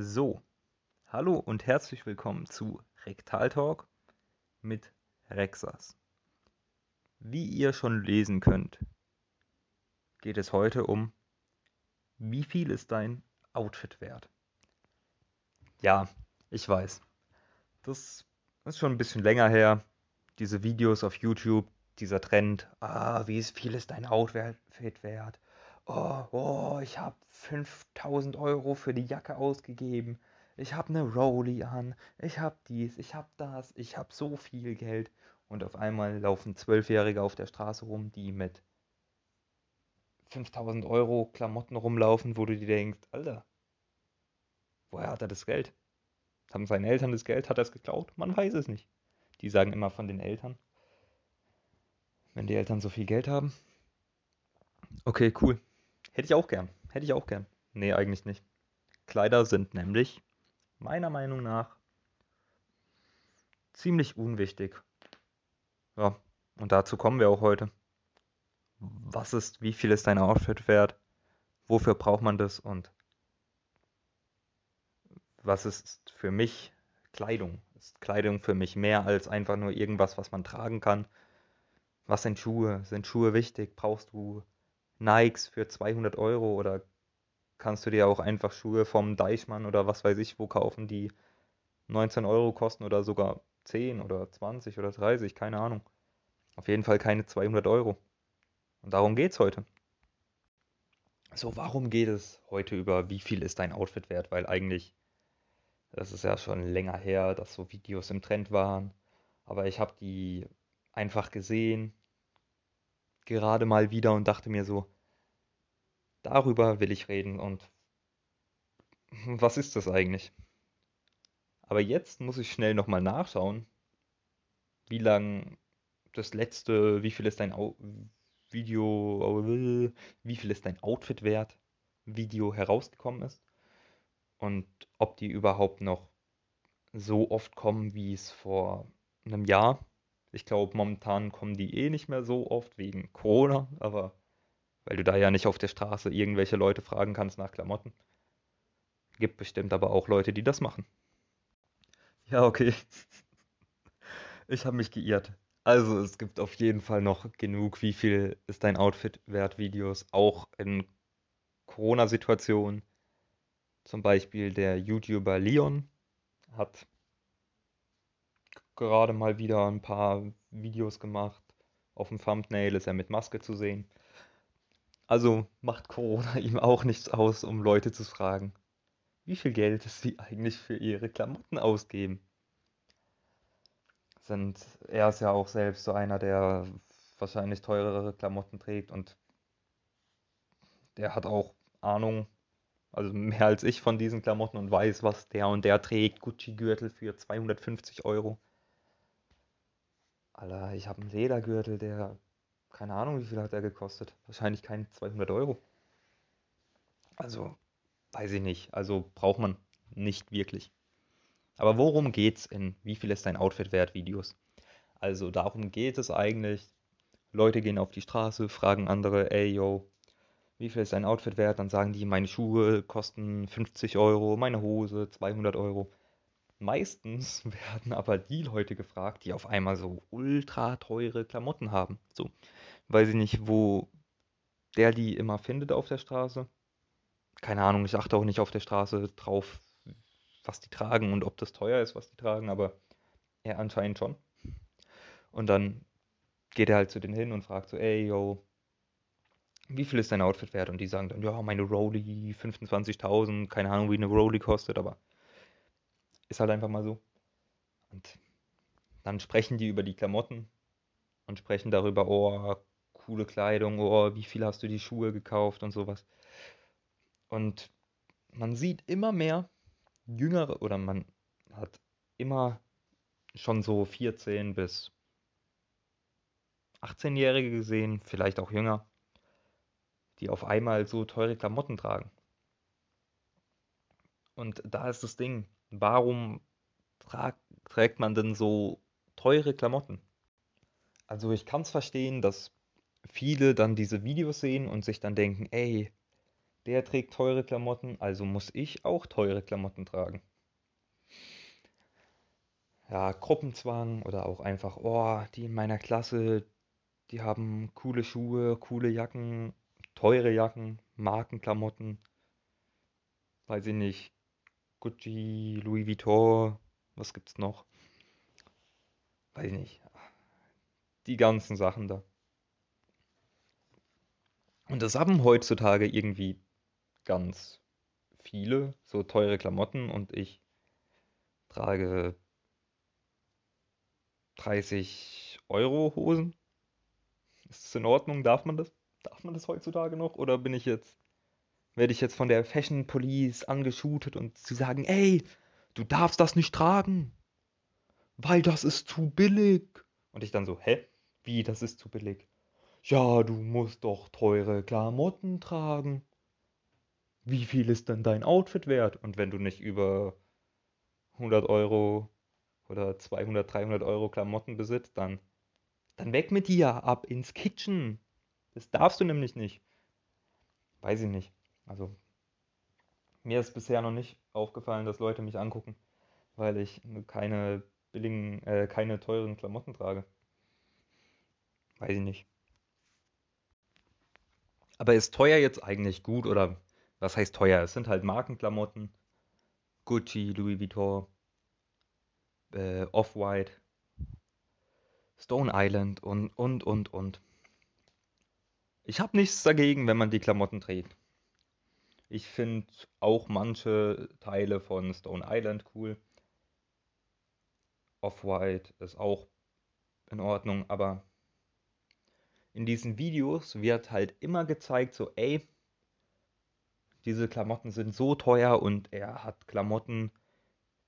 So, hallo und herzlich willkommen zu Rektal Talk mit Rexas. Wie ihr schon lesen könnt, geht es heute um, wie viel ist dein Outfit wert? Ja, ich weiß. Das ist schon ein bisschen länger her. Diese Videos auf YouTube, dieser Trend, ah, wie viel ist dein Outfit wert? Oh, oh, ich habe 5000 Euro für die Jacke ausgegeben, ich habe eine Rolli an, ich habe dies, ich habe das, ich habe so viel Geld. Und auf einmal laufen Zwölfjährige auf der Straße rum, die mit 5000 Euro Klamotten rumlaufen, wo du dir denkst, Alter, woher hat er das Geld? Haben seine Eltern das Geld? Hat er es geklaut? Man weiß es nicht. Die sagen immer von den Eltern. Wenn die Eltern so viel Geld haben. Okay, cool. Hätte ich auch gern. Hätte ich auch gern. Nee, eigentlich nicht. Kleider sind nämlich, meiner Meinung nach, ziemlich unwichtig. Ja, und dazu kommen wir auch heute. Was ist, wie viel ist dein Outfit wert? Wofür braucht man das? Und was ist für mich Kleidung? Ist Kleidung für mich mehr als einfach nur irgendwas, was man tragen kann? Was sind Schuhe? Sind Schuhe wichtig? Brauchst du Nikes für 200 Euro oder kannst du dir auch einfach Schuhe vom Deichmann oder was weiß ich wo kaufen, die 19 Euro kosten oder sogar 10 oder 20 oder 30, keine Ahnung. Auf jeden Fall keine 200 Euro. Und darum geht's heute. So, warum geht es heute über wie viel ist dein Outfit wert? Weil eigentlich, das ist ja schon länger her, dass so Videos im Trend waren. Aber ich habe die einfach gesehen, gerade mal wieder und dachte mir so, darüber will ich reden und was ist das eigentlich? Aber jetzt muss ich schnell nochmal nachschauen, wie lang das letzte, wie viel ist dein Au Video, wie viel ist dein Outfit wert, Video herausgekommen ist und ob die überhaupt noch so oft kommen, wie es vor einem Jahr ich glaube, momentan kommen die eh nicht mehr so oft wegen Corona, aber weil du da ja nicht auf der Straße irgendwelche Leute fragen kannst nach Klamotten. Gibt bestimmt aber auch Leute, die das machen. Ja, okay. Ich habe mich geirrt. Also es gibt auf jeden Fall noch genug, wie viel ist dein Outfit wert Videos, auch in Corona-Situationen. Zum Beispiel der YouTuber Leon hat gerade mal wieder ein paar Videos gemacht. Auf dem Thumbnail ist er mit Maske zu sehen. Also macht Corona ihm auch nichts aus, um Leute zu fragen, wie viel Geld sie eigentlich für ihre Klamotten ausgeben. Sind, er ist ja auch selbst so einer, der wahrscheinlich teurere Klamotten trägt und der hat auch Ahnung, also mehr als ich von diesen Klamotten und weiß, was der und der trägt. Gucci-Gürtel für 250 Euro. Alter, ich habe einen Ledergürtel, der, keine Ahnung, wie viel hat der gekostet. Wahrscheinlich keine 200 Euro. Also, weiß ich nicht. Also braucht man nicht wirklich. Aber worum geht's in Wie viel ist dein Outfit wert Videos? Also darum geht es eigentlich. Leute gehen auf die Straße, fragen andere, ey yo, wie viel ist dein Outfit wert? Dann sagen die, meine Schuhe kosten 50 Euro, meine Hose 200 Euro. Meistens werden aber die Leute gefragt, die auf einmal so ultra teure Klamotten haben. So, weiß ich nicht, wo der die immer findet auf der Straße. Keine Ahnung, ich achte auch nicht auf der Straße drauf, was die tragen und ob das teuer ist, was die tragen, aber er anscheinend schon. Und dann geht er halt zu denen hin und fragt so, ey, yo, wie viel ist dein Outfit wert? Und die sagen dann, ja, meine Rolli 25.000, keine Ahnung, wie eine Rolli kostet, aber ist halt einfach mal so. Und dann sprechen die über die Klamotten und sprechen darüber, oh, coole Kleidung, oh, wie viel hast du die Schuhe gekauft und sowas. Und man sieht immer mehr jüngere oder man hat immer schon so 14 bis 18-Jährige gesehen, vielleicht auch jünger, die auf einmal so teure Klamotten tragen. Und da ist das Ding, warum tra trägt man denn so teure Klamotten? Also ich kann es verstehen, dass viele dann diese Videos sehen und sich dann denken, ey, der trägt teure Klamotten, also muss ich auch teure Klamotten tragen. Ja, Gruppenzwang oder auch einfach, oh, die in meiner Klasse, die haben coole Schuhe, coole Jacken, teure Jacken, Markenklamotten. Weiß ich nicht. Gucci, Louis Vuitton, was gibt's noch? Weiß ich nicht. Die ganzen Sachen da. Und das haben heutzutage irgendwie ganz viele, so teure Klamotten und ich trage 30 Euro Hosen. Ist das in Ordnung? Darf man das? Darf man das heutzutage noch? Oder bin ich jetzt, werde ich jetzt von der Fashion Police angeschootet und sie sagen, ey, du darfst das nicht tragen, weil das ist zu billig. Und ich dann so, hä? Wie, das ist zu billig? Ja, du musst doch teure Klamotten tragen. Wie viel ist denn dein Outfit wert? Und wenn du nicht über 100 Euro oder 200, 300 Euro Klamotten besitzt, dann, dann weg mit dir, ab ins Kitchen. Das darfst du nämlich nicht. Weiß ich nicht. Also, mir ist bisher noch nicht aufgefallen, dass Leute mich angucken, weil ich keine billigen, äh, keine teuren Klamotten trage. Weiß ich nicht. Aber ist teuer jetzt eigentlich gut oder was heißt teuer? Es sind halt Markenklamotten. Gucci, Louis Vuitton, äh, Off-White, Stone Island und, und, und, und. Ich habe nichts dagegen, wenn man die Klamotten trägt. Ich finde auch manche Teile von Stone Island cool. Off-White ist auch in Ordnung, aber in diesen Videos wird halt immer gezeigt, so, ey, diese Klamotten sind so teuer und er hat Klamotten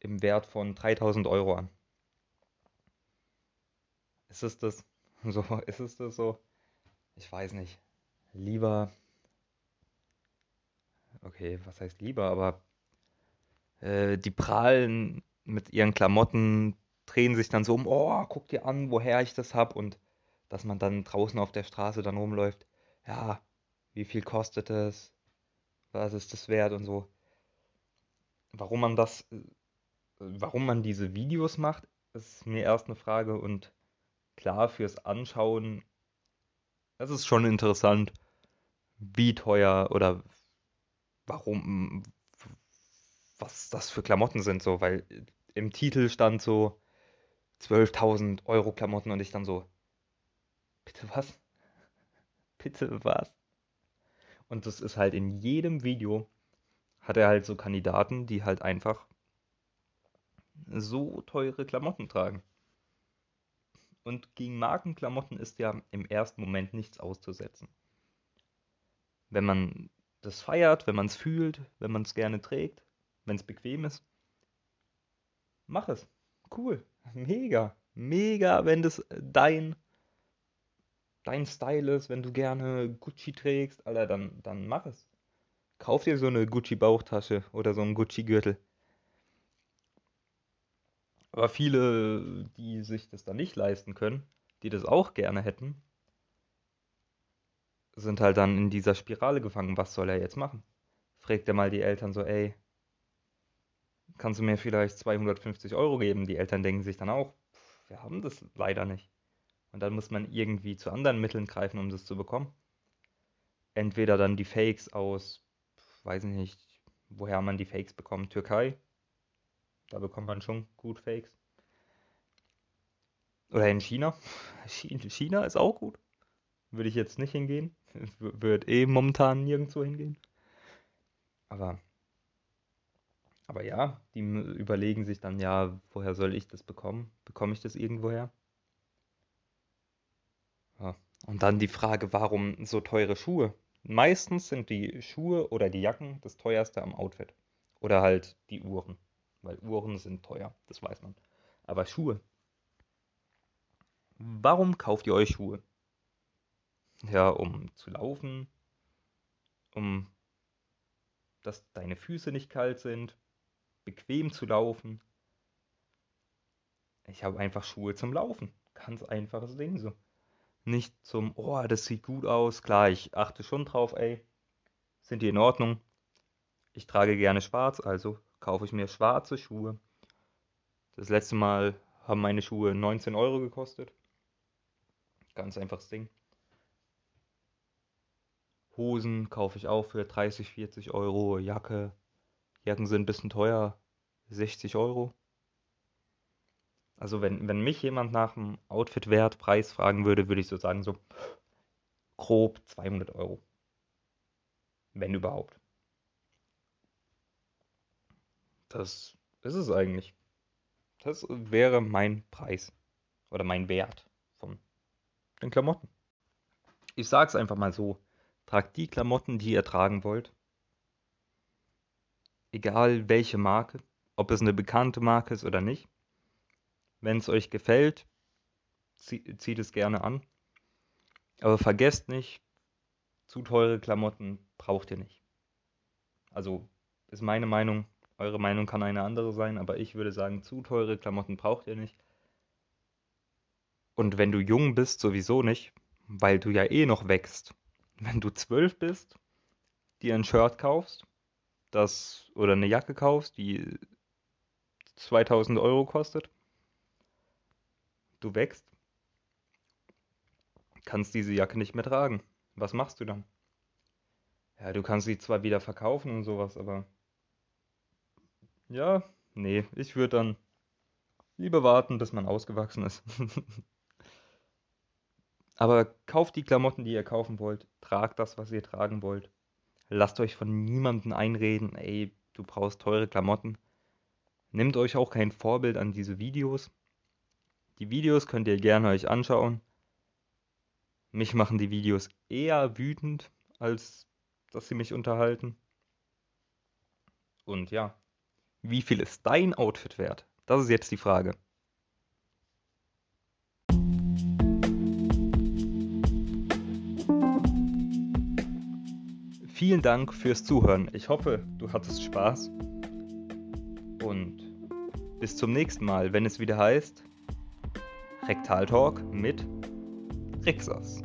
im Wert von 3000 Euro an. Ist es das so? Ist es das so? Ich weiß nicht. Lieber. Okay, was heißt lieber? Aber äh, die prahlen mit ihren Klamotten, drehen sich dann so um, oh, guck dir an, woher ich das hab und dass man dann draußen auf der Straße dann rumläuft. Ja, wie viel kostet es? Was ist das wert und so. Warum man das warum man diese Videos macht, ist mir erst eine Frage und klar fürs Anschauen, es ist schon interessant, wie teuer oder warum, was das für Klamotten sind, so, weil im Titel stand so 12.000 Euro Klamotten und ich dann so, bitte was? Bitte was? Und das ist halt in jedem Video, hat er halt so Kandidaten, die halt einfach so teure Klamotten tragen. Und gegen Markenklamotten ist ja im ersten Moment nichts auszusetzen. Wenn man das feiert, wenn man es fühlt, wenn man es gerne trägt, wenn es bequem ist, mach es. Cool. Mega. Mega, wenn das dein dein Style ist, wenn du gerne Gucci trägst, Alter, dann, dann mach es. Kauf dir so eine Gucci Bauchtasche oder so einen Gucci Gürtel. Aber viele, die sich das dann nicht leisten können, die das auch gerne hätten, sind halt dann in dieser Spirale gefangen. Was soll er jetzt machen? Fragt er mal die Eltern so, ey, kannst du mir vielleicht 250 Euro geben? Die Eltern denken sich dann auch, wir haben das leider nicht. Und dann muss man irgendwie zu anderen Mitteln greifen, um das zu bekommen. Entweder dann die Fakes aus, weiß ich nicht, woher man die Fakes bekommt, Türkei, da bekommt man schon gut Fakes. Oder in China. China ist auch gut. Würde ich jetzt nicht hingehen. Würde eh momentan nirgendwo hingehen. Aber, aber ja, die überlegen sich dann, ja, woher soll ich das bekommen? Bekomme ich das irgendwoher? Ja. Und dann die Frage, warum so teure Schuhe? Meistens sind die Schuhe oder die Jacken das teuerste am Outfit. Oder halt die Uhren weil Uhren sind teuer, das weiß man. Aber Schuhe. Warum kauft ihr euch Schuhe? Ja, um zu laufen, um dass deine Füße nicht kalt sind, bequem zu laufen. Ich habe einfach Schuhe zum Laufen. Ganz einfaches Ding so. Nicht zum, oh, das sieht gut aus. Klar, ich achte schon drauf, ey. sind die in Ordnung. Ich trage gerne schwarz, also kaufe ich mir schwarze Schuhe. Das letzte Mal haben meine Schuhe 19 Euro gekostet. Ganz einfaches Ding. Hosen kaufe ich auch für 30, 40 Euro. Jacke. Jacken sind ein bisschen teuer. 60 Euro. Also wenn, wenn mich jemand nach dem Outfit-Wert, Preis fragen würde, würde ich so sagen, so grob 200 Euro. Wenn überhaupt. Das ist es eigentlich. Das wäre mein Preis oder mein Wert von den Klamotten. Ich sag's einfach mal so. Tragt die Klamotten, die ihr tragen wollt. Egal welche Marke, ob es eine bekannte Marke ist oder nicht. Wenn es euch gefällt, zieht es gerne an. Aber vergesst nicht, zu teure Klamotten braucht ihr nicht. Also ist meine Meinung. Eure Meinung kann eine andere sein, aber ich würde sagen, zu teure Klamotten braucht ihr nicht. Und wenn du jung bist, sowieso nicht, weil du ja eh noch wächst. Wenn du zwölf bist, dir ein Shirt kaufst, das oder eine Jacke kaufst, die 2000 Euro kostet, du wächst, kannst diese Jacke nicht mehr tragen. Was machst du dann? Ja, du kannst sie zwar wieder verkaufen und sowas, aber ja, nee, ich würde dann lieber warten, bis man ausgewachsen ist. aber kauft die Klamotten, die ihr kaufen wollt, tragt das, was ihr tragen wollt. Lasst euch von niemandem einreden, ey, du brauchst teure Klamotten. Nehmt euch auch kein Vorbild an diese Videos. Die Videos könnt ihr gerne euch anschauen. Mich machen die Videos eher wütend, als dass sie mich unterhalten. Und ja, wie viel ist dein Outfit wert? Das ist jetzt die Frage. Vielen Dank fürs Zuhören. Ich hoffe, du hattest Spaß. Und bis zum nächsten Mal, wenn es wieder heißt Rektaltalk mit Rixos.